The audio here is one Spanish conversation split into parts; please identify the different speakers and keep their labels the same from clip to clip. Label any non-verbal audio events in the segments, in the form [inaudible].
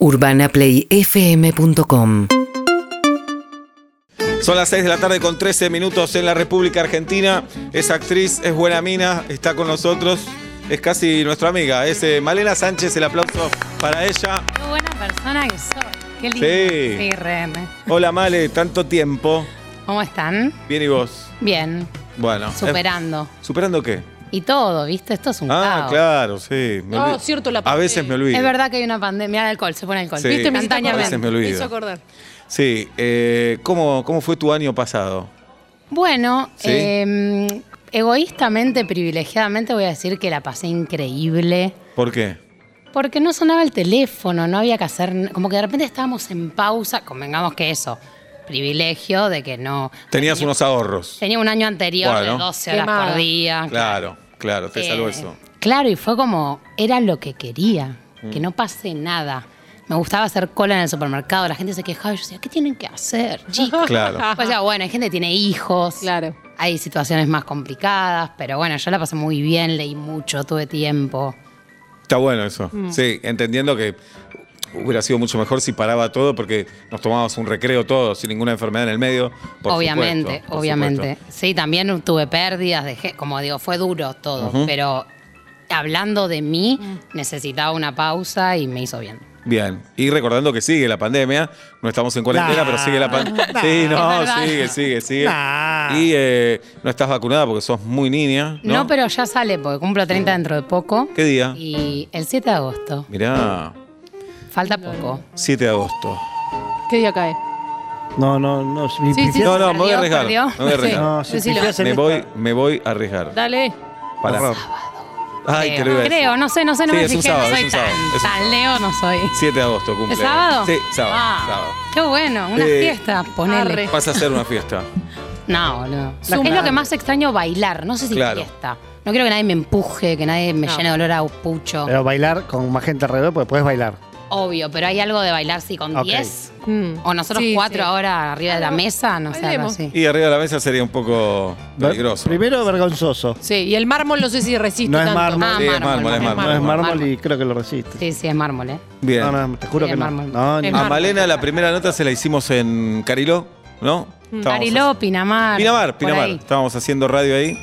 Speaker 1: UrbanaPlayFM.com
Speaker 2: Son las 6 de la tarde con 13 minutos en la República Argentina. Es actriz, es buena mina, está con nosotros. Es casi nuestra amiga. Es eh, Malena Sánchez, el aplauso para ella.
Speaker 3: Qué buena persona que soy. Qué lindo.
Speaker 2: Sí.
Speaker 3: Sí, re.
Speaker 2: Hola Male, tanto tiempo.
Speaker 3: ¿Cómo están?
Speaker 2: Bien y vos.
Speaker 3: Bien,
Speaker 2: Bueno.
Speaker 3: superando.
Speaker 2: eh, ¿Superando qué?
Speaker 3: Y todo, ¿viste? Esto es un
Speaker 2: Ah,
Speaker 3: caos.
Speaker 2: claro, sí. me olvido.
Speaker 4: cierto, la
Speaker 2: A veces me olvido.
Speaker 3: Es verdad que hay una pandemia. Mira, alcohol, se pone alcohol.
Speaker 2: Sí,
Speaker 3: ¿Viste?
Speaker 2: a veces me
Speaker 4: Me hizo
Speaker 2: olvido.
Speaker 4: acordar.
Speaker 2: Sí, eh, ¿cómo, ¿cómo fue tu año pasado?
Speaker 3: Bueno,
Speaker 2: Sí.
Speaker 3: eh, egoístamente, privilegiadamente voy a decir que la pasé increíble.
Speaker 2: ¿Por qué?
Speaker 3: Porque no sonaba el teléfono, no había que hacer. n- Como que de repente estábamos en pausa. Convengamos que eso, privilegio de que no.
Speaker 2: Tenías
Speaker 3: tenía,
Speaker 2: unos ahorros.
Speaker 3: Tenía un año anterior
Speaker 2: Bueno.
Speaker 3: de 12 horas
Speaker 4: Quemada.
Speaker 3: por día.
Speaker 2: Claro, claro, te
Speaker 3: Eh,
Speaker 2: salvó eso.
Speaker 3: Claro, y fue como, era lo que quería,
Speaker 2: Mm.
Speaker 3: que no pase nada. Me gustaba hacer cola en el supermercado, la gente se quejaba y yo decía, ¿qué tienen que hacer, chicos?
Speaker 2: Claro.
Speaker 3: Pues ya, bueno, hay gente que tiene hijos,
Speaker 4: Claro.
Speaker 3: hay situaciones más complicadas, pero bueno, yo la pasé muy bien, leí mucho, tuve tiempo.
Speaker 2: Está bueno eso.
Speaker 3: Mm.
Speaker 2: Sí, entendiendo que hubiera sido mucho mejor si paraba todo porque nos tomábamos un recreo todos sin ninguna enfermedad en el medio. por
Speaker 3: obviamente,
Speaker 2: supuesto, por
Speaker 3: obviamente.
Speaker 2: supuesto.
Speaker 3: Sí, también tuve pérdidas, dejé, como digo, fue duro todo, pero hablando de mí,
Speaker 4: Mm.
Speaker 3: necesitaba una pausa y me hizo bien.
Speaker 2: Bien. Y recordando que sigue la pandemia, no estamos en cuarentena,
Speaker 5: Nah.
Speaker 2: pero sigue la pandemia. [laughs] Sí, no, sigue, sigue, sigue.
Speaker 5: Nah.
Speaker 2: Y eh, no estás vacunada porque sos muy niña. No,
Speaker 3: No, pero ya sale, porque cumplo 30 dentro de poco.
Speaker 2: ¿Qué día?
Speaker 3: Y el 7 de agosto.
Speaker 2: Mirá,
Speaker 3: Falta poco.
Speaker 2: 7 de agosto.
Speaker 4: ¿Qué día cae?
Speaker 5: No, no, no. Si mi
Speaker 4: Sí, sí,
Speaker 2: No, no, me voy a arriesgar.
Speaker 3: perdió.
Speaker 2: Me voy a arriesgar.
Speaker 5: No, si
Speaker 4: Decilo.
Speaker 5: pifias en
Speaker 2: Me
Speaker 5: esta-
Speaker 2: voy, me voy a arriesgar.
Speaker 4: Dale.
Speaker 2: Para. Ay, te lo iba a decir.
Speaker 3: Creo, no sé, no sé, no
Speaker 2: Sí,
Speaker 3: me
Speaker 2: es un
Speaker 3: fijé,
Speaker 2: sábado,
Speaker 3: no
Speaker 2: es
Speaker 3: soy
Speaker 2: un sábado,
Speaker 3: tan,
Speaker 2: es un
Speaker 3: tan
Speaker 2: sábado.
Speaker 3: Leo, no soy.
Speaker 2: 7 de agosto cumple.
Speaker 3: ¿Es sábado?
Speaker 2: Sí, sábado.
Speaker 3: Ah,
Speaker 2: sábado.
Speaker 3: Qué bueno, una
Speaker 2: Eh,
Speaker 3: fiesta, ponele.
Speaker 4: arre.
Speaker 2: Vas a hacer una fiesta. [laughs]
Speaker 3: No, no. Es lo que más extraño bailar, no sé si
Speaker 2: Claro.
Speaker 3: fiesta. No quiero que nadie me empuje, que nadie me
Speaker 4: No.
Speaker 3: llene de olor a pucho.
Speaker 5: Pero bailar con más gente alrededor, pues puedes bailar.
Speaker 3: Obvio, pero hay algo de bailar sí con
Speaker 5: Ok.
Speaker 3: 10.
Speaker 4: Mm.
Speaker 3: O nosotros
Speaker 4: Sí,
Speaker 3: cuatro
Speaker 4: sí.
Speaker 3: ahora arriba de la mesa, no sé, algo
Speaker 4: Bailemos.
Speaker 3: así.
Speaker 2: Y arriba de la mesa sería un poco peligroso.
Speaker 5: Primero vergonzoso.
Speaker 4: Sí, y el mármol no sé si resiste
Speaker 5: No es
Speaker 4: tanto.
Speaker 5: mármol.
Speaker 3: Ah,
Speaker 2: Sí, es
Speaker 3: mármol,
Speaker 2: mármol, es
Speaker 3: mármol.
Speaker 5: No es mármol y creo que lo resiste.
Speaker 3: Sí, sí, es mármol, ¿eh?
Speaker 2: Bien.
Speaker 5: No, no, te juro
Speaker 3: Sí,
Speaker 5: que no.
Speaker 3: mármol.
Speaker 5: No, ni-
Speaker 4: Es
Speaker 2: A
Speaker 4: mármol.
Speaker 2: Malena la primera nota se la hicimos en Cariló, ¿no? Estábamos-
Speaker 3: Cariló, Pinamar.
Speaker 2: Pinamar,
Speaker 3: por
Speaker 2: Pinamar.
Speaker 3: ahí.
Speaker 2: Estábamos haciendo radio ahí.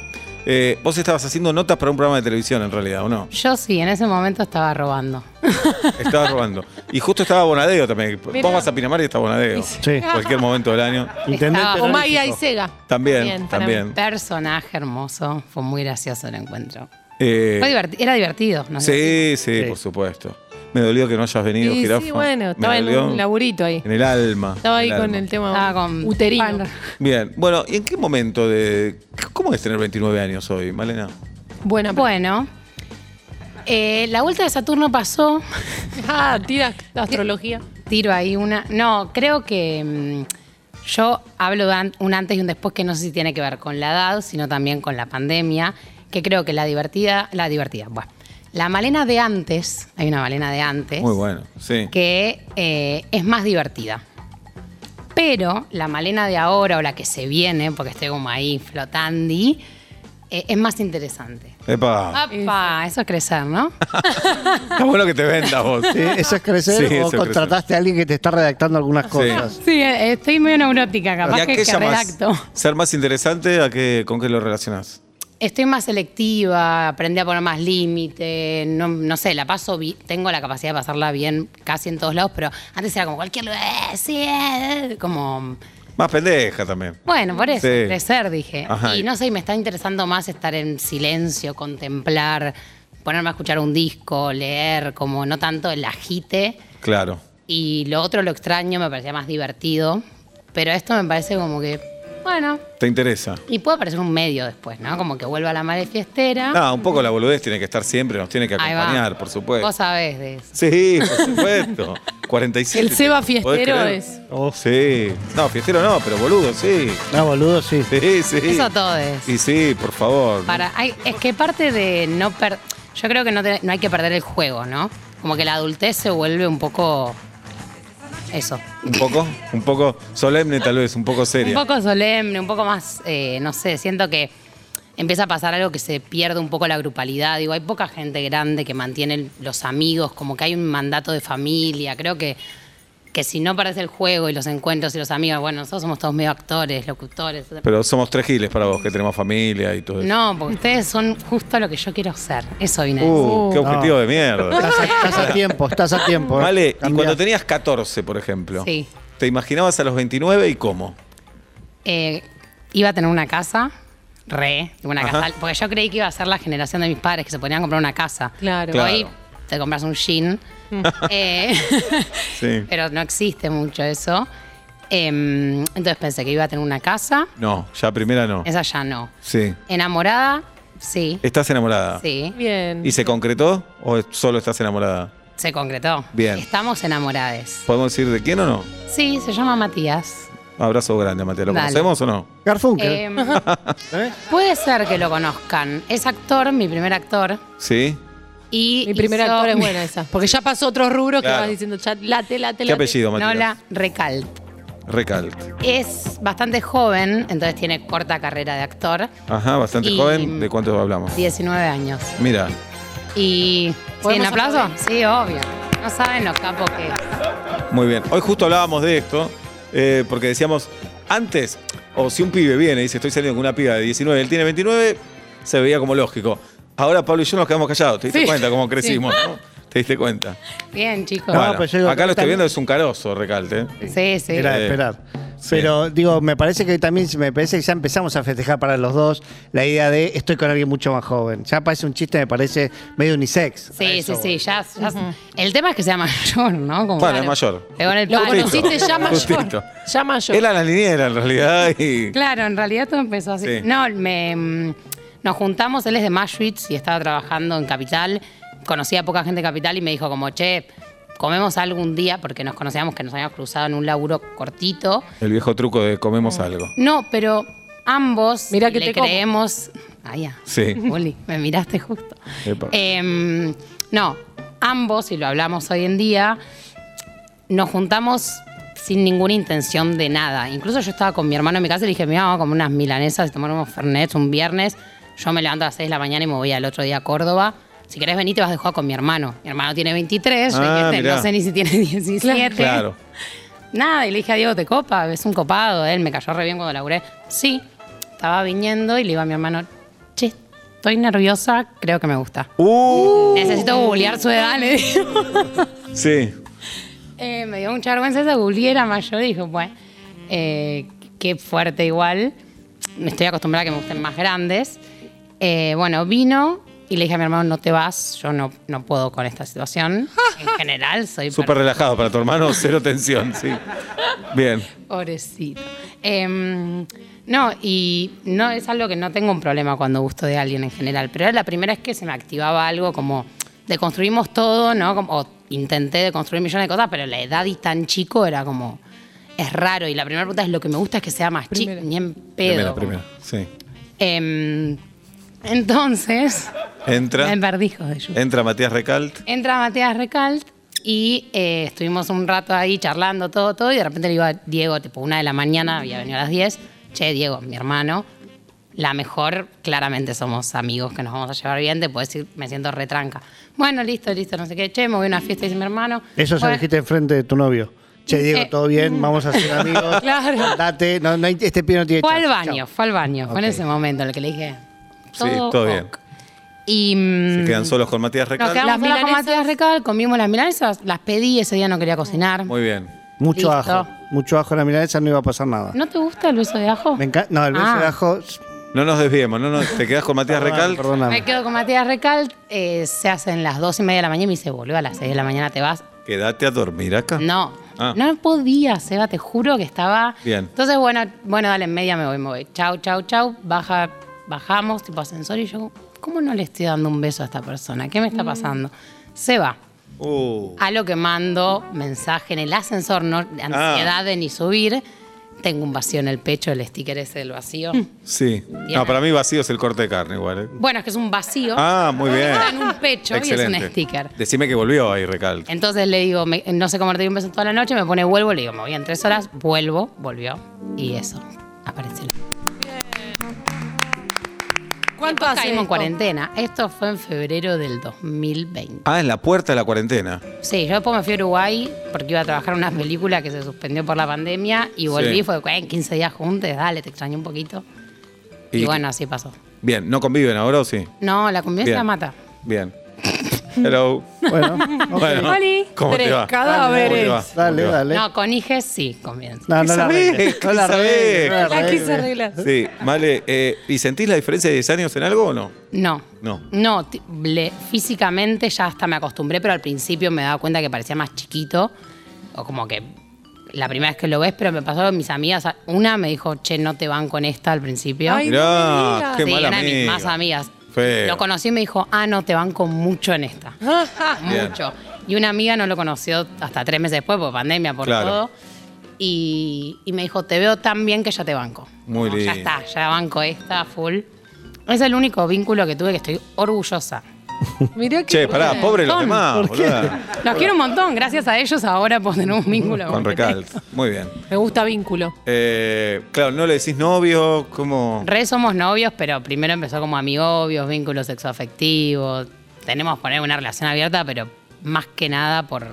Speaker 2: Eh, vos estabas haciendo notas para un programa de televisión en realidad, ¿o no?
Speaker 3: Yo sí, en ese momento estaba robando. [laughs]
Speaker 2: Estabas robando. Y justo estaba Bonadeo también.
Speaker 4: Mirá.
Speaker 2: Vos vas a Pinamar y está Bonadeo.
Speaker 5: Sí.
Speaker 2: Cualquier momento del año. [laughs]
Speaker 5: Intendente
Speaker 3: Estaba-
Speaker 4: O Maya y. Sega.
Speaker 2: También, también.
Speaker 3: Personaje hermoso. Fue muy gracioso el encuentro.
Speaker 2: Eh,
Speaker 3: Fue diverti- era divertido, ¿no?
Speaker 2: sí, sí,
Speaker 5: Sí.
Speaker 2: por supuesto. Me dolió que no hayas venido,
Speaker 4: Sí,
Speaker 2: Jirafa.
Speaker 4: sí, bueno,
Speaker 2: Me
Speaker 4: estaba en
Speaker 2: dolió
Speaker 4: un laburito ahí.
Speaker 2: En el alma.
Speaker 4: Estaba ahí con
Speaker 2: alma.
Speaker 4: el tema
Speaker 3: Estaba con
Speaker 4: uterino.
Speaker 2: Bien, bueno, ¿y en qué momento de. ¿Cómo es tener 29 años hoy, Malena?
Speaker 4: Buena.
Speaker 3: Bueno, eh, la vuelta de Saturno pasó. [laughs]
Speaker 4: Ah, tira la astrología.
Speaker 3: Tiro ahí una. No, creo que mm, yo hablo de un antes y un después que no sé si tiene que ver con la edad, sino también con la pandemia. Que creo que la divertida. La divertida, bueno. La Malena de antes, hay una Malena de antes.
Speaker 2: Muy bueno, sí.
Speaker 3: que eh, es más divertida. Pero la Malena de ahora o la que se viene, porque estoy como ahí flotando, eh, es más interesante.
Speaker 2: Epa.
Speaker 3: ¡Apa! Eso es crecer, ¿no? [laughs]
Speaker 2: Está bueno que te vendas vos.
Speaker 5: Sí, ¿Eso es crecer
Speaker 2: Sí, eso
Speaker 5: o
Speaker 2: es
Speaker 5: contrataste a alguien que te está redactando algunas cosas?
Speaker 3: Sí, eh, estoy medio neurótica,
Speaker 2: ¿Y
Speaker 3: capaz
Speaker 2: a
Speaker 3: que,
Speaker 2: qué
Speaker 3: que redacto.
Speaker 2: ser más interesante? ¿A qué, ¿Con qué lo relacionás?
Speaker 3: Estoy más selectiva, aprendí a poner más límite, no, no sé, la paso tengo la capacidad de pasarla bien casi en todos lados, pero antes era como cualquier lugar, eh, sí, eh, como
Speaker 2: Más pendeja también.
Speaker 3: Bueno, por eso,
Speaker 2: Sí.
Speaker 3: crecer, dije.
Speaker 2: Ajá.
Speaker 3: Y no sé, me está interesando más estar en silencio, contemplar, ponerme a escuchar un disco, leer, como no tanto el agite.
Speaker 2: Claro.
Speaker 3: Y lo otro, lo extraño, me parecía más divertido. Pero esto me parece como que, bueno,
Speaker 2: ¿Te interesa?
Speaker 3: y puede parecer un medio después, ¿no? Como que vuelva la madre fiestera.
Speaker 2: No, un poco la boludez tiene que estar siempre, nos tiene que acompañar, por supuesto.
Speaker 3: Vos sabés de eso.
Speaker 2: Sí, por supuesto. [laughs] 47.
Speaker 4: El Seba
Speaker 2: ¿podés
Speaker 4: fiestero es.
Speaker 5: Oh,
Speaker 2: Sí. No, fiestero no, pero boludo, sí.
Speaker 5: no, boludo, sí.
Speaker 2: Sí, sí.
Speaker 3: Eso todo es.
Speaker 2: Y sí, por favor.
Speaker 3: Para, hay- es que parte de no per, yo creo que no, te- no hay que perder el juego, ¿no? Como que la adultez se vuelve un poco eso.
Speaker 2: Un poco, un poco solemne tal vez, un poco seria.
Speaker 3: Un poco solemne, un poco más, eh, no sé, siento que empieza a pasar algo que se pierde un poco la grupalidad. Digo, hay poca gente grande que mantiene los amigos, como que hay un mandato de familia. Creo que, que si no parece el juego y los encuentros y los amigos, bueno, nosotros somos todos medio actores, locutores.
Speaker 2: Pero somos tres giles para vos, que tenemos familia y todo eso.
Speaker 3: No, porque ustedes son justo lo que yo quiero ser. Eso vine a decir.
Speaker 2: Uh, qué objetivo de mierda.
Speaker 5: Estás a, estás a tiempo, estás a tiempo. ¿eh?
Speaker 2: Vale, y
Speaker 5: Cambiá.
Speaker 2: cuando tenías 14, por ejemplo,
Speaker 3: Sí.
Speaker 2: ¿te imaginabas a los 29 y cómo?
Speaker 3: Eh, iba a tener una casa, re, una
Speaker 2: Ajá.
Speaker 3: casa, porque yo creí que iba a ser la generación de mis padres que se ponían a comprar una casa.
Speaker 4: Claro.
Speaker 2: Claro.
Speaker 3: Hoy te compras un jean, [laughs] eh, [laughs]
Speaker 2: Sí.
Speaker 3: pero no existe mucho eso. Em, entonces pensé que iba a tener una casa,
Speaker 2: No, ya primera no.
Speaker 3: esa ya no.
Speaker 2: Sí.
Speaker 3: Enamorada, sí,
Speaker 2: ¿Estás enamorada?
Speaker 3: sí,
Speaker 4: Bien.
Speaker 2: ¿Y se concretó o solo estás enamorada?
Speaker 3: se concretó.
Speaker 2: Bien.
Speaker 3: Estamos enamorades.
Speaker 2: ¿Podemos decir de quién o no?
Speaker 3: Sí, se llama Matías.
Speaker 2: Abrazo grande, Mateo. ¿Lo
Speaker 3: Dale.
Speaker 2: conocemos o no?
Speaker 5: Garfunkel.
Speaker 3: Em, [laughs]
Speaker 5: ¿eh?
Speaker 3: puede ser que lo conozcan. Es actor, mi primer actor.
Speaker 2: Sí.
Speaker 3: Y
Speaker 4: Mi primer
Speaker 3: hizo-
Speaker 4: actor es [laughs] buena esa. Porque ya pasó otros rubros
Speaker 2: Claro.
Speaker 4: que vas diciendo, chat, late, late,
Speaker 2: ¿Qué
Speaker 4: late.
Speaker 2: apellido, Matías?
Speaker 3: Nola Recalt.
Speaker 2: Recalt.
Speaker 3: Es bastante joven, entonces tiene corta carrera de actor.
Speaker 2: Ajá, bastante
Speaker 3: Y-
Speaker 2: joven. ¿De cuánto hablamos?
Speaker 3: 19 años.
Speaker 2: Mira,
Speaker 3: Y. ¿Sí, un
Speaker 4: ¿Podemos
Speaker 3: aplauso?
Speaker 4: aplaudir?
Speaker 3: Sí, obvio. No saben lo capo que es.
Speaker 2: muy bien. Hoy justo hablábamos de esto, eh, porque decíamos, antes, o si un pibe viene y dice, estoy saliendo con una piba de 19, él tiene 29, se veía como lógico. Ahora Pablo y yo nos quedamos callados. ¿Te diste
Speaker 4: Sí.
Speaker 2: cuenta cómo crecimos? no? ¿Te diste cuenta?
Speaker 3: Bien, chicos.
Speaker 5: No,
Speaker 2: Bueno,
Speaker 5: pero yo digo
Speaker 2: acá lo estoy
Speaker 5: también-
Speaker 2: viendo, es un carozo, Recalte. ¿eh?
Speaker 3: Sí, sí.
Speaker 5: Era de
Speaker 2: Eh,
Speaker 5: esperar.
Speaker 2: sí.
Speaker 5: Pero digo, me parece que también me parece que ya empezamos a festejar para los dos la idea de estoy con alguien mucho más joven. Ya parece un chiste, me parece medio unisex. A
Speaker 3: Sí,
Speaker 5: eso
Speaker 3: sí, sí,
Speaker 5: voy.
Speaker 3: ya, ya- El tema es que sea mayor, ¿no? Como
Speaker 2: Bueno, es mayor.
Speaker 3: Pegó en el
Speaker 4: Lo
Speaker 3: palo.
Speaker 4: conociste ya mayor.
Speaker 2: Justito.
Speaker 4: Ya mayor.
Speaker 2: Era la niñera en realidad y...
Speaker 3: Claro, en realidad todo empezó así.
Speaker 2: Sí.
Speaker 3: No, me, mm, nos juntamos, él es de Mashwitz y estaba trabajando en Capital. Conocía a poca gente de Capital y me dijo como, che, comemos algo un día, porque nos conocíamos que nos habíamos cruzado en un laburo cortito.
Speaker 2: El viejo truco de comemos algo.
Speaker 3: No, pero ambos
Speaker 4: Mirá que
Speaker 3: le
Speaker 4: te como.
Speaker 3: creemos... Ah, ya.
Speaker 2: Sí.
Speaker 3: Uli, me miraste justo.
Speaker 2: Epa.
Speaker 3: Em, no, ambos, y lo hablamos hoy en día, nos juntamos sin ninguna intención de nada. Incluso yo estaba con mi hermano en mi casa y le dije, mira, vamos a comer unas milanesas y tomar unos fernets un viernes. Yo me levanto a las 6 de la mañana y me voy al otro día a Córdoba. Si querés venir, te vas de jugar con mi hermano. Mi hermano tiene 23, yo
Speaker 2: Ah,
Speaker 3: este, no sé ni si tiene 17.
Speaker 2: Claro. [laughs]
Speaker 3: Nada, y le dije a Diego, ¿te copa? Es un copado, él me cayó re bien cuando laburé. Sí, estaba viniendo y le iba a mi hermano, che, estoy nerviosa, creo que me gusta.
Speaker 2: Uh,
Speaker 3: Necesito googlear su edad, le digo. [laughs]
Speaker 2: sí.
Speaker 3: Eh, me dio mucha vergüenza esa googleé, era mayor y dije, bueno, eh, qué fuerte igual. Me estoy acostumbrada a que me gusten más grandes. Eh, bueno, vino y le dije a mi hermano, no te vas, yo no, no puedo con esta situación. [laughs] En general, soy
Speaker 2: Súper relajado para tu hermano, cero tensión, sí. Bien.
Speaker 3: Pobrecito. Em, no, y no es algo que no tengo un problema cuando gusto de alguien en general, pero era la primera vez que se me activaba algo como deconstruimos todo, ¿no? Como, o intenté deconstruir millones de cosas, pero la edad y tan chico era como. Es raro. Y la primera pregunta es: lo que me gusta es que sea más chico, ni en pedo.
Speaker 2: Primera, primera. Sí.
Speaker 3: Em, entonces.
Speaker 2: Entra. Entra Matías Recalt.
Speaker 3: Entra Matías Recalt y eh, estuvimos un rato ahí charlando todo, todo, y de repente le digo a Diego, tipo una de la mañana, había venido a las 10, che, Diego, mi hermano, la mejor, claramente somos amigos que nos vamos a llevar bien, te puedo decir, me siento retranca. Bueno, listo, listo, no sé qué, che, me voy a una fiesta, dice mi hermano.
Speaker 5: Eso se lo dijiste enfrente de tu novio. Che, Diego,
Speaker 3: Eh,
Speaker 5: todo bien, vamos a ser [laughs] amigos.
Speaker 4: Claro.
Speaker 5: Date, no, no hay- este pibe no tiene
Speaker 3: Fue al baño,
Speaker 5: Chao.
Speaker 3: fue al baño, fue en ese momento en el que le dije,
Speaker 2: Sí,
Speaker 3: todo,
Speaker 2: bien.
Speaker 3: ok. Y... mm,
Speaker 2: Se quedan solos con Matías
Speaker 3: Nos
Speaker 2: Recalt.
Speaker 3: quedamos
Speaker 4: Las
Speaker 3: solas con. Matías Recal, comimos las milanesas, las pedí, ese día no quería cocinar.
Speaker 2: Muy bien.
Speaker 5: Mucho
Speaker 3: Listo.
Speaker 5: ajo. Mucho ajo en la milanesa, no iba a pasar nada.
Speaker 3: ¿No te gusta el beso de ajo?
Speaker 5: Me encanta. No, el beso
Speaker 3: Ah.
Speaker 5: de ajo.
Speaker 2: No nos desviemos, no nos- te quedas con Matías Recalt.
Speaker 5: Perdóname.
Speaker 3: Me quedo con Matías Recal, eh, se hacen las dos y media de la mañana y me dice, boludo, a las seis de la mañana te vas.
Speaker 2: Quédate a dormir acá.
Speaker 3: No,
Speaker 2: Ah.
Speaker 3: no podía, Seba, te juro que estaba...
Speaker 2: Bien.
Speaker 3: Entonces, bueno, bueno, dale, en media me voy, me voy. Chau, chau, chau. Baja, bajamos, tipo ascensor, y yo, ¿cómo no le estoy dando un beso a esta persona? ¿Qué me está pasando? Se va.
Speaker 2: Uh,
Speaker 3: A lo que mando mensaje en el ascensor, no de ansiedad de ni subir. Tengo un vacío en el pecho, el sticker ese del vacío.
Speaker 2: sí. No, para mí vacío es el corte de carne igual. ¿eh?
Speaker 3: Bueno, es que es un vacío.
Speaker 2: Ah, muy bien.
Speaker 3: Está en un pecho y es un sticker.
Speaker 2: Decime que volvió ahí Recalt.
Speaker 3: Entonces le digo, me- no sé cómo te di un beso toda la noche, me pone vuelvo, le digo, me voy en tres horas, vuelvo, volvió. Y eso, apareció.
Speaker 4: ¿Cuánto hace
Speaker 3: caímos en cuarentena. Esto fue en febrero del 2020.
Speaker 2: Ah, en la puerta de la cuarentena.
Speaker 3: Sí, yo después me fui a Uruguay porque iba a trabajar en una película que se suspendió por la pandemia y volví,
Speaker 2: Sí.
Speaker 3: fue en 15 días juntos, dale, te extrañé un poquito. Y,
Speaker 2: Y-
Speaker 3: bueno, así pasó.
Speaker 2: Bien, ¿no conviven ahora o sí?
Speaker 3: No, la convivencia
Speaker 2: Bien.
Speaker 3: mata.
Speaker 2: Bien. Hello.
Speaker 5: Bueno, [laughs] ok.
Speaker 2: Bueno,
Speaker 4: Oli,
Speaker 2: ¿cómo te
Speaker 4: tres
Speaker 2: va?
Speaker 4: cadáveres.
Speaker 2: ¿Cómo te va?
Speaker 5: Dale,
Speaker 2: ¿Cómo te va?
Speaker 5: dale.
Speaker 3: No, con hijes sí, convivencia.
Speaker 5: No, no la arregles.
Speaker 2: ¿Qué
Speaker 5: No la
Speaker 2: sabés?
Speaker 5: arregles, no la
Speaker 4: Aquí
Speaker 5: arregles.
Speaker 4: se arregla.
Speaker 2: Sí, vale. eh, ¿Y sentís la diferencia de 10 años en algo o no?
Speaker 3: No.
Speaker 2: No.
Speaker 3: No, le- físicamente ya hasta me acostumbré, pero al principio me daba cuenta que parecía más chiquito. O como que la primera vez que lo ves, pero me pasó con mis amigas. Una me dijo, che, no te van con esta al principio.
Speaker 4: Ay, no
Speaker 2: qué
Speaker 3: sí,
Speaker 2: mala
Speaker 3: una de mis
Speaker 2: amiga.
Speaker 3: más amigas.
Speaker 2: Feo.
Speaker 3: Lo conocí y me dijo, ah, no, te van con mucho en esta. [laughs] Mucho. Y una amiga no lo conoció hasta tres meses después, por pandemia, por
Speaker 2: Claro.
Speaker 3: todo. Y, y me dijo, te veo tan bien que ya te banco.
Speaker 2: Muy
Speaker 3: Ya
Speaker 2: lindo.
Speaker 3: está, ya banco esta, full. Es el único vínculo que tuve que estoy orgullosa. [laughs]
Speaker 4: Mirá que
Speaker 2: Che, pará, pobre los demás,
Speaker 5: ¿Por qué?
Speaker 2: boluda.
Speaker 3: Los quiero un montón, gracias a ellos ahora puedo tener un vínculo
Speaker 2: Con recalc. Muy bien.
Speaker 4: Me gusta vínculo.
Speaker 2: Eh, claro, ¿no le decís novio? ¿Cómo?
Speaker 3: Re somos novios, pero primero empezó como amigobios, vínculos sexoafectivos. Tenemos poner una relación abierta, pero más que nada por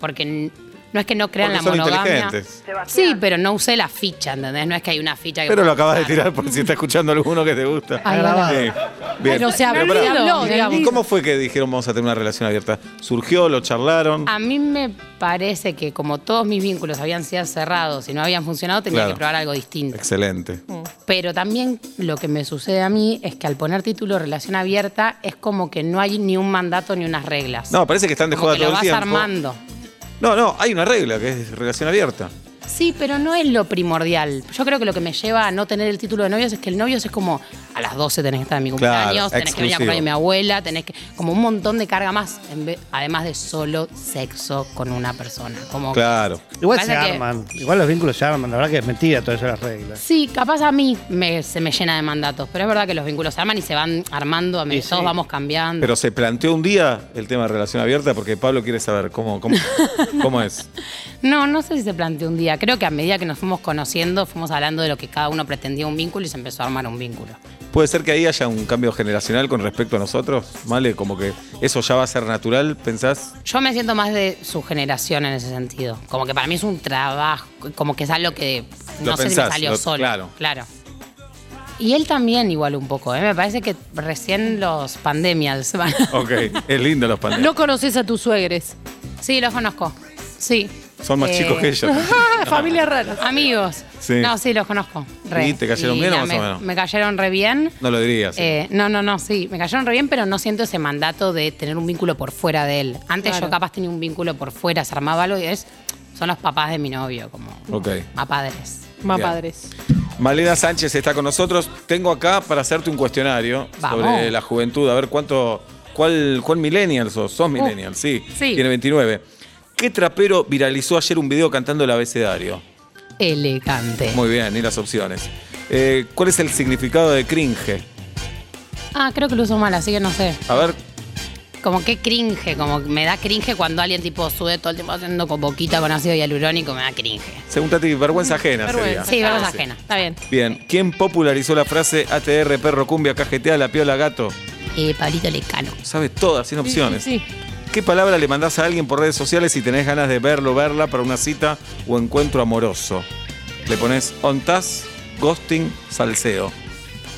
Speaker 3: porque no es que no crean
Speaker 2: Porque
Speaker 3: la
Speaker 2: son
Speaker 3: monogamia.
Speaker 2: inteligentes.
Speaker 3: Sí, pero no usé la ficha, ¿entendés? No es que hay una ficha que
Speaker 2: Pero lo
Speaker 3: puedo
Speaker 2: acabas de
Speaker 3: usar.
Speaker 2: tirar por si está escuchando alguno que te gusta.
Speaker 3: Ay,
Speaker 5: Grabado.
Speaker 2: Sí. Bien.
Speaker 4: Pero se habló,
Speaker 2: Pero pará,
Speaker 4: se habló,
Speaker 2: ¿y-
Speaker 4: digamos.
Speaker 2: ¿Y cómo fue que dijeron vamos a tener una relación abierta? ¿Surgió? ¿Lo charlaron?
Speaker 3: A mí me parece que como todos mis vínculos habían sido cerrados y no habían funcionado, tenía
Speaker 2: Claro.
Speaker 3: que probar algo distinto.
Speaker 2: Excelente.
Speaker 3: Pero también lo que me sucede a mí es que al poner título relación abierta es como que no hay ni un mandato ni unas reglas.
Speaker 2: No, parece que están de
Speaker 3: como
Speaker 2: joda
Speaker 3: que
Speaker 2: todo
Speaker 3: lo
Speaker 2: el
Speaker 3: vas
Speaker 2: tiempo.
Speaker 3: armando.
Speaker 2: No, no, hay una regla que es relación abierta.
Speaker 3: Sí, pero no es lo primordial. Yo creo que lo que me lleva a no tener el título de novios es que el novio es como a las 12 tenés que estar en mi
Speaker 2: Claro,
Speaker 3: cumpleaños, tenés que venir a cumpleaños de mi abuela, tenés que. como un montón de carga más, en vez- además de solo sexo con una persona. Como
Speaker 2: Claro.
Speaker 5: Igual se
Speaker 3: que-
Speaker 5: arman. Igual los vínculos se arman. La verdad que es mentira todas esas reglas.
Speaker 3: Sí, capaz a mí me- se me llena de mandatos, pero es verdad que los vínculos se arman y se van armando, a medida
Speaker 5: Sí,
Speaker 3: todos
Speaker 5: sí.
Speaker 3: vamos cambiando.
Speaker 2: Pero se planteó un día el tema de relación abierta porque Pablo quiere saber cómo, cómo, [laughs] cómo es.
Speaker 3: No, no sé si se planteó un día. Creo que a medida que nos fuimos conociendo, fuimos hablando de lo que cada uno pretendía un vínculo y se empezó a armar un vínculo.
Speaker 2: ¿Puede ser que ahí haya un cambio generacional con respecto a nosotros? ¿Vale? Como que eso ya va a ser natural, ¿pensás?
Speaker 3: Yo me siento más de su generación en ese sentido. Como que para mí es un trabajo, como que es algo que
Speaker 2: Lo
Speaker 3: no sé si me salió
Speaker 2: lo-
Speaker 3: solo.
Speaker 2: claro.
Speaker 3: Claro. Y él también igual un poco, ¿eh? Me parece que recién los pandemias van.
Speaker 2: Ok, es lindo los [laughs] pandemias.
Speaker 4: No conoces a tus suegres.
Speaker 3: sí, los conozco. Sí.
Speaker 2: Son más
Speaker 3: Eh,
Speaker 2: chicos que ellos. [laughs]
Speaker 4: Familias raras.
Speaker 3: Amigos.
Speaker 2: Sí.
Speaker 3: No, sí, los conozco. Re.
Speaker 2: ¿Y te cayeron
Speaker 3: Y
Speaker 2: bien o más o
Speaker 3: me,
Speaker 2: menos?
Speaker 3: Me cayeron re bien.
Speaker 2: No lo dirías.
Speaker 3: Eh, no, no, no, sí, me cayeron re bien, pero no siento ese mandato de tener un vínculo por fuera de él. Antes
Speaker 4: Claro.
Speaker 3: yo capaz tenía un vínculo por fuera, se armaba algo y es, son los papás de mi novio, como
Speaker 2: Ok.
Speaker 3: a padres.
Speaker 4: Más
Speaker 2: Bien.
Speaker 4: padres.
Speaker 2: Malena Sánchez está con nosotros. Tengo acá para hacerte un cuestionario
Speaker 3: Vamos.
Speaker 2: sobre la juventud. A ver cuánto. ¿Cuál, cuál millennial sos? Sos millennial, sí.
Speaker 3: Sí.
Speaker 2: Tiene 29. ¿Qué trapero viralizó ayer un video cantando el abecedario?
Speaker 3: Elegante.
Speaker 2: Muy bien, ni las opciones. Eh, ¿Cuál es el significado de cringe?
Speaker 3: Ah, creo que lo uso mal, así que no sé.
Speaker 2: A ver,
Speaker 3: Como que cringe, como me da cringe cuando alguien tipo sube todo el tiempo haciendo con boquita con ácido hialurónico, me da cringe.
Speaker 2: según Tati, vergüenza ajena
Speaker 4: Vergüenza.
Speaker 3: Sí,
Speaker 2: sería.
Speaker 3: vergüenza ajena, está bien.
Speaker 2: Bien, ¿quién popularizó la frase ATR, perro, cumbia, cajetea, la piola, gato?
Speaker 3: Eh, Pablito Lecano.
Speaker 2: Sabe todas, sin opciones.
Speaker 4: Sí, sí, sí.
Speaker 2: ¿Qué palabra le mandás a alguien por redes sociales si tenés ganas de verlo, verla para una cita o encuentro amoroso? Le pones ontas, ghosting, salseo.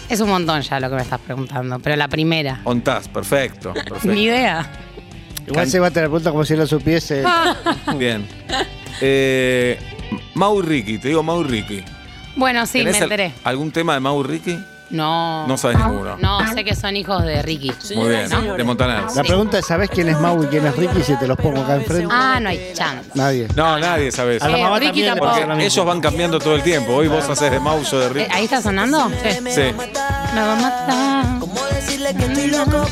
Speaker 3: Es un montón ya lo que me estás preguntando, pero la primera.
Speaker 2: Ontas, perfecto. perfecto.
Speaker 3: Ni idea.
Speaker 5: Igual se va a tener pregunta como si lo supiese.
Speaker 2: Bien. Eh, Mau Ricky, te digo Mau Ricky.
Speaker 3: Bueno, sí, me
Speaker 2: ¿Tenés al-
Speaker 3: enteré.
Speaker 2: ¿Algún tema de Mau Ricky?
Speaker 3: No.
Speaker 2: No sabes ninguno.
Speaker 3: No, sé que son hijos de Ricky.
Speaker 2: Muy bien,
Speaker 3: ¿no?
Speaker 2: de Montaner.
Speaker 5: La pregunta es, ¿sabés quién es Mau y quién es Ricky? Si te los pongo acá enfrente.
Speaker 3: Ah, no hay chance.
Speaker 5: Nadie.
Speaker 2: No, nadie sabe eso.
Speaker 5: A la
Speaker 3: Eh,
Speaker 5: mamá
Speaker 3: Ricky
Speaker 5: también le
Speaker 3: tampoco.
Speaker 5: pasa
Speaker 2: Porque
Speaker 5: lo mismo.
Speaker 2: ellos van cambiando todo el tiempo. Hoy vos haces de Mau, yo de
Speaker 3: Eh,
Speaker 2: Ricky.
Speaker 3: ¿Ahí está sonando?
Speaker 2: Sí,
Speaker 3: Me va a matar.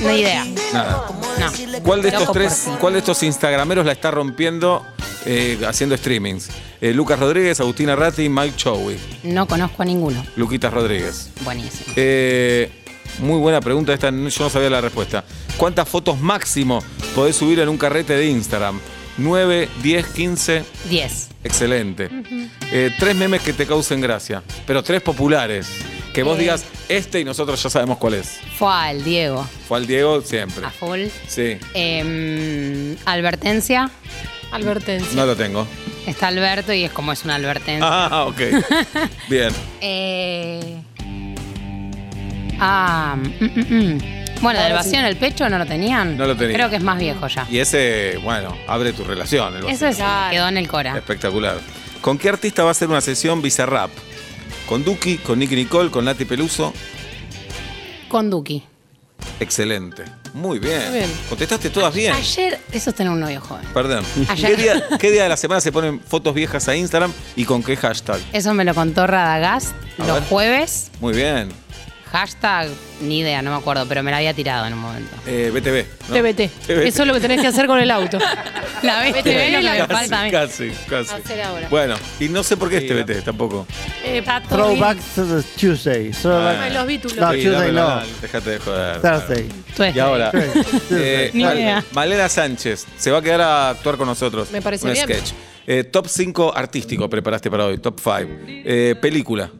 Speaker 3: No idea.
Speaker 2: nada.
Speaker 3: No.
Speaker 2: ¿Cuál de estos
Speaker 3: Loco por
Speaker 2: tres,
Speaker 3: ti.
Speaker 2: cuál de estos instagrameros la está rompiendo eh, haciendo streamings? Eh, Lucas Rodríguez, Agustina Ratti, Mike Chowi.
Speaker 3: No conozco a ninguno.
Speaker 2: Luquitas Rodríguez.
Speaker 3: Buenísimo.
Speaker 2: Eh, muy buena pregunta esta, yo no sabía la respuesta. ¿Cuántas fotos máximo podés subir en un carrete de Instagram? 9, 10, 15.
Speaker 3: 10.
Speaker 2: Excelente. Eh, tres memes que te causen gracia, pero tres populares. Que vos
Speaker 3: Eh.
Speaker 2: digas este y nosotros ya sabemos cuál es.
Speaker 3: Fue al Diego,
Speaker 2: Fue al Diego siempre.
Speaker 3: a full.
Speaker 2: Sí,
Speaker 3: Em, advertencia.
Speaker 4: Albertencia.
Speaker 2: no lo tengo.
Speaker 3: Está Alberto y es como es una advertencia.
Speaker 2: Ah, ok. [laughs] Bien.
Speaker 3: Eh, ah, mm, mm, mm. Bueno, del vacío en el pecho no lo tenían.
Speaker 2: No lo tenía.
Speaker 3: Creo que es más viejo ya.
Speaker 2: Y ese, bueno, abre tu relación. el
Speaker 3: Eso es,
Speaker 4: Claro.
Speaker 3: quedó en el Cora.
Speaker 2: Espectacular. ¿Con qué artista va a ser una sesión Bizarrap? ¿Con Duki, con Nicky Nicole, con Nati Peluso?
Speaker 3: Con Duki.
Speaker 2: Excelente. Muy bien.
Speaker 4: Muy bien.
Speaker 2: Contestaste todas bien.
Speaker 3: Ayer, eso es tener un novio joven.
Speaker 2: Perdón. ¿Qué día, qué día de la semana se ponen fotos viejas a Instagram y con qué hashtag?
Speaker 3: Eso me lo contó Radagast
Speaker 2: A
Speaker 3: los
Speaker 2: ver.
Speaker 3: jueves.
Speaker 2: Muy bien.
Speaker 3: Hashtag, ni idea, no me acuerdo, pero me la había tirado en un momento.
Speaker 2: Eh, BTV. ¿no?
Speaker 4: TBT.
Speaker 2: TBT.
Speaker 4: Eso es lo que tenés que hacer con el auto. [laughs]
Speaker 3: La
Speaker 4: BTV,
Speaker 3: es lo que me falta a mí.
Speaker 2: Casi, casi.
Speaker 4: Hacer ahora.
Speaker 2: Bueno, y no sé por qué es TBT tampoco.
Speaker 4: Eh,
Speaker 3: bien.
Speaker 5: Throwback to the Tuesday. Throwback-
Speaker 4: Ay, los Beatles.
Speaker 5: No,
Speaker 2: Sí,
Speaker 5: Tuesday
Speaker 2: dámelo,
Speaker 5: no.
Speaker 2: Déjate de joder.
Speaker 5: Thursday.
Speaker 2: Y ahora, eh,
Speaker 3: Ni
Speaker 2: Mal-
Speaker 3: idea.
Speaker 2: Malena Sánchez se va a quedar a actuar con nosotros.
Speaker 4: Me parece
Speaker 2: un
Speaker 4: bien.
Speaker 2: sketch. Eh, top 5 artístico preparaste para hoy, top 5. película.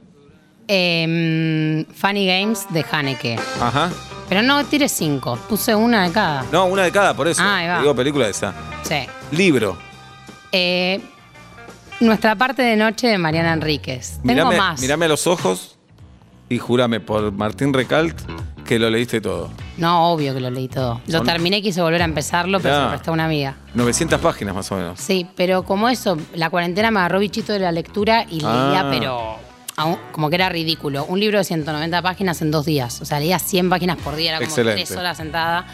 Speaker 3: Em, Funny Games de Haneke.
Speaker 2: Ajá.
Speaker 3: Pero no tires cinco, puse una de cada.
Speaker 2: No, una de cada, por eso.
Speaker 3: Ah, ahí va.
Speaker 2: Digo película esa.
Speaker 3: Sí.
Speaker 2: Libro.
Speaker 3: Eh, nuestra parte de noche de Mariana Enríquez. Tengo
Speaker 2: Mírame,
Speaker 3: más.
Speaker 2: mírame a los ojos y júrame por Martín Recalt que lo leíste todo.
Speaker 3: No, obvio que lo leí todo. Lo
Speaker 2: Son-
Speaker 3: terminé, quise volver a empezarlo, pero se
Speaker 2: Ah.
Speaker 3: lo prestó una amiga.
Speaker 2: 900 páginas más o menos.
Speaker 3: Sí, pero como eso, la cuarentena me agarró bichito de la lectura y
Speaker 2: Ah.
Speaker 3: leía, pero como que era ridículo. Un libro de 190 páginas en dos días. O sea, leía 100 páginas por día, era como
Speaker 2: Excelente.
Speaker 3: tres horas sentada.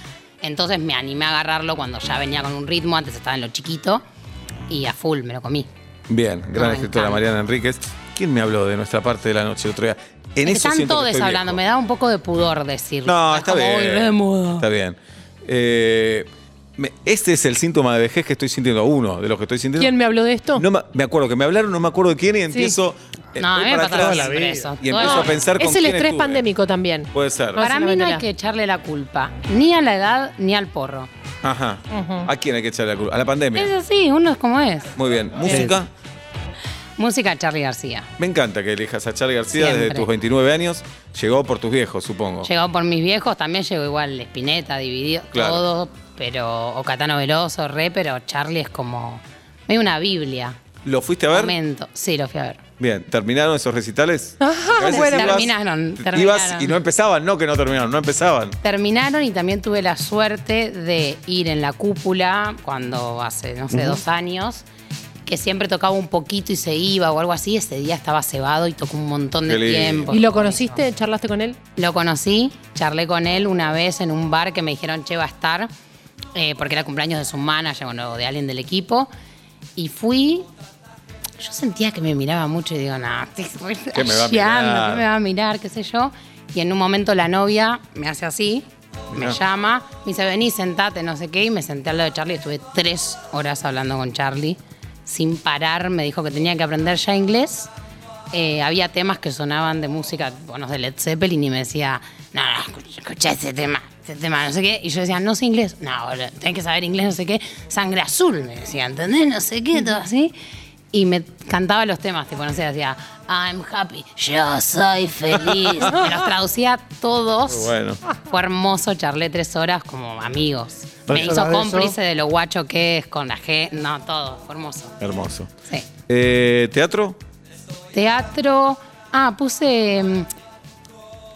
Speaker 3: Entonces me animé a agarrarlo cuando ya venía con un ritmo, antes estaba en lo chiquito y a full me lo comí.
Speaker 2: Bien, gran escritora. Mariana Enríquez. ¿Quién me habló de nuestra parte de la noche el otro día? En eso
Speaker 3: Están
Speaker 2: que
Speaker 3: todos hablando, me da un poco de pudor decirlo.
Speaker 2: No,
Speaker 3: Es
Speaker 2: está
Speaker 3: como,
Speaker 2: bien.
Speaker 3: "Uy, re de moda".
Speaker 2: Está bien. Eh, me- este es el síntoma de vejez que estoy sintiendo, uno de los que estoy sintiendo.
Speaker 4: ¿Quién me habló de esto?
Speaker 2: No me, me acuerdo que me hablaron, no me acuerdo de quién y empiezo. eh,
Speaker 3: No, a
Speaker 2: voy
Speaker 3: mí me
Speaker 2: para
Speaker 3: pasa
Speaker 2: atrás
Speaker 3: siempre eso.
Speaker 2: Y empiezo a pensar con
Speaker 4: es el
Speaker 2: quién
Speaker 4: estrés
Speaker 2: estuve.
Speaker 4: pandémico también.
Speaker 2: Puede ser.
Speaker 4: No,
Speaker 3: Para mí no hay que echarle la culpa ni a la edad ni al porro.
Speaker 2: Ajá. ¿A quién hay que echarle la culpa? A la pandemia.
Speaker 3: Es así, uno es como es.
Speaker 2: Muy bien. Música.
Speaker 3: Música Charlie García.
Speaker 2: Me encanta que elijas a Charlie García desde tus 29 años. Llegó por tus viejos, supongo.
Speaker 3: Llegó por mis viejos, también llegó igual Espineta, dividido,
Speaker 2: Claro.
Speaker 3: todo, pero, o Catano Veloso, re, pero Charlie es como medio una biblia.
Speaker 2: ¿Lo fuiste a ver?
Speaker 3: Momento. Sí, lo fui a ver.
Speaker 2: Bien, ¿terminaron esos recitales? Porque a veces
Speaker 3: bueno.
Speaker 2: ibas-
Speaker 3: Terminaron,
Speaker 2: Ibas
Speaker 3: terminaron.
Speaker 2: y no empezaban, no que no terminaron, no empezaban.
Speaker 3: Terminaron y también tuve la suerte de ir en la cúpula cuando hace, no sé, dos años, que siempre tocaba un poquito y se iba o algo así. Ese día estaba cebado y tocó un montón de tiempo.
Speaker 4: ¿Y lo conociste? ¿Charlaste con él?
Speaker 3: Lo conocí, charlé con él una vez en un bar que me dijeron, che, va a estar, eh, porque era cumpleaños de su manager o de alguien del equipo. Y fui, yo sentía que me miraba mucho y digo, no, [laughs] estoy
Speaker 2: ¿Qué me va a mirar?
Speaker 3: ¿qué me va a mirar? ¿Qué sé yo? Y en un momento la novia me hace así, me llama, me dice, vení, sentate, no sé qué, y me senté al lado de Charlie. Estuve tres horas hablando con Charlie, sin parar. Me dijo que tenía que aprender ya inglés. Eh, había temas que sonaban de música, bueno, de Led Zeppelin, y me decía, no, no, escucha, ese tema, ese tema, no sé qué. Y yo decía, no sé inglés. No, tenés que saber inglés, no sé qué. Sangre azul, me decía, ¿entendés? No sé qué, todo así. Y me cantaba los temas, tipo, no sé, decía, I'm happy, yo soy feliz. Me los traducía todos.
Speaker 2: Bueno.
Speaker 3: Fue hermoso, charlé tres horas como amigos. Me hizo
Speaker 5: de
Speaker 3: cómplice
Speaker 5: eso.
Speaker 3: de lo guacho que es con la G. No, todo, fue hermoso.
Speaker 2: Hermoso.
Speaker 3: Sí.
Speaker 2: Eh, ¿Teatro?
Speaker 3: Teatro. Ah, puse. mm,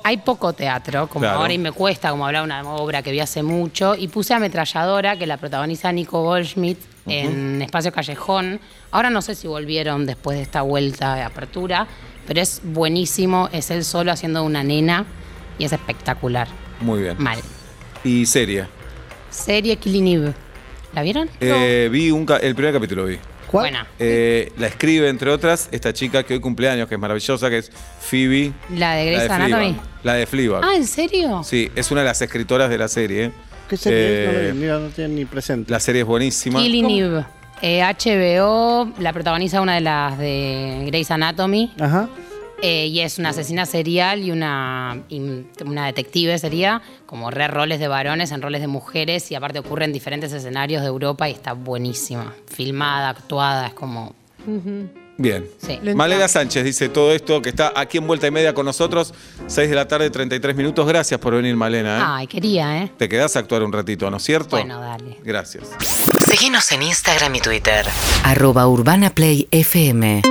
Speaker 3: Hay poco teatro, como
Speaker 2: Claro.
Speaker 3: ahora y me cuesta, como hablar de una obra que vi hace mucho. Y puse Ametralladora, que la protagoniza Nico Goldschmidt en Espacio Callejón. Ahora no sé si volvieron después de esta vuelta de apertura, pero es buenísimo. Es él solo haciendo una nena y es espectacular.
Speaker 2: Muy bien.
Speaker 3: Mal.
Speaker 2: ¿Y serie?
Speaker 3: Serie Killing Eve. ¿La vieron?
Speaker 2: Eh, vi un el primer capítulo vi.
Speaker 5: ¿Cuál?
Speaker 3: Buena.
Speaker 2: Eh, la escribe, entre otras, esta chica que hoy cumpleaños, que es maravillosa, que es Phoebe.
Speaker 3: La de Grey's. Anatomy.
Speaker 2: La de Fleabag.
Speaker 3: Ah, ¿en serio?
Speaker 2: Sí, es una de las escritoras de la serie.
Speaker 5: ¿Qué serie?
Speaker 2: Eh,
Speaker 5: No vi, mira, no tiene ni presente.
Speaker 2: La serie es buenísima.
Speaker 3: Killing Eve. Eh, HBO la protagoniza una de las de Grey's Anatomy.
Speaker 5: Ajá.
Speaker 3: eh, y es una asesina serial y una, y una detective sería, como re roles de varones en roles de mujeres y aparte ocurre en diferentes escenarios de Europa y está buenísima. Filmada, actuada, es como
Speaker 2: Bien.
Speaker 3: Sí.
Speaker 2: Malena Sánchez dice todo esto, que está aquí en Vuelta y Media con nosotros. 6 de la tarde, 33 minutos. Gracias por venir, Malena. ¿eh?
Speaker 3: Ay, quería, ¿eh?
Speaker 2: Te quedás a actuar un ratito, ¿no es cierto?
Speaker 3: Bueno, dale.
Speaker 2: Gracias.
Speaker 1: Síguenos en Instagram y Twitter. Arroba Urbana Play FM.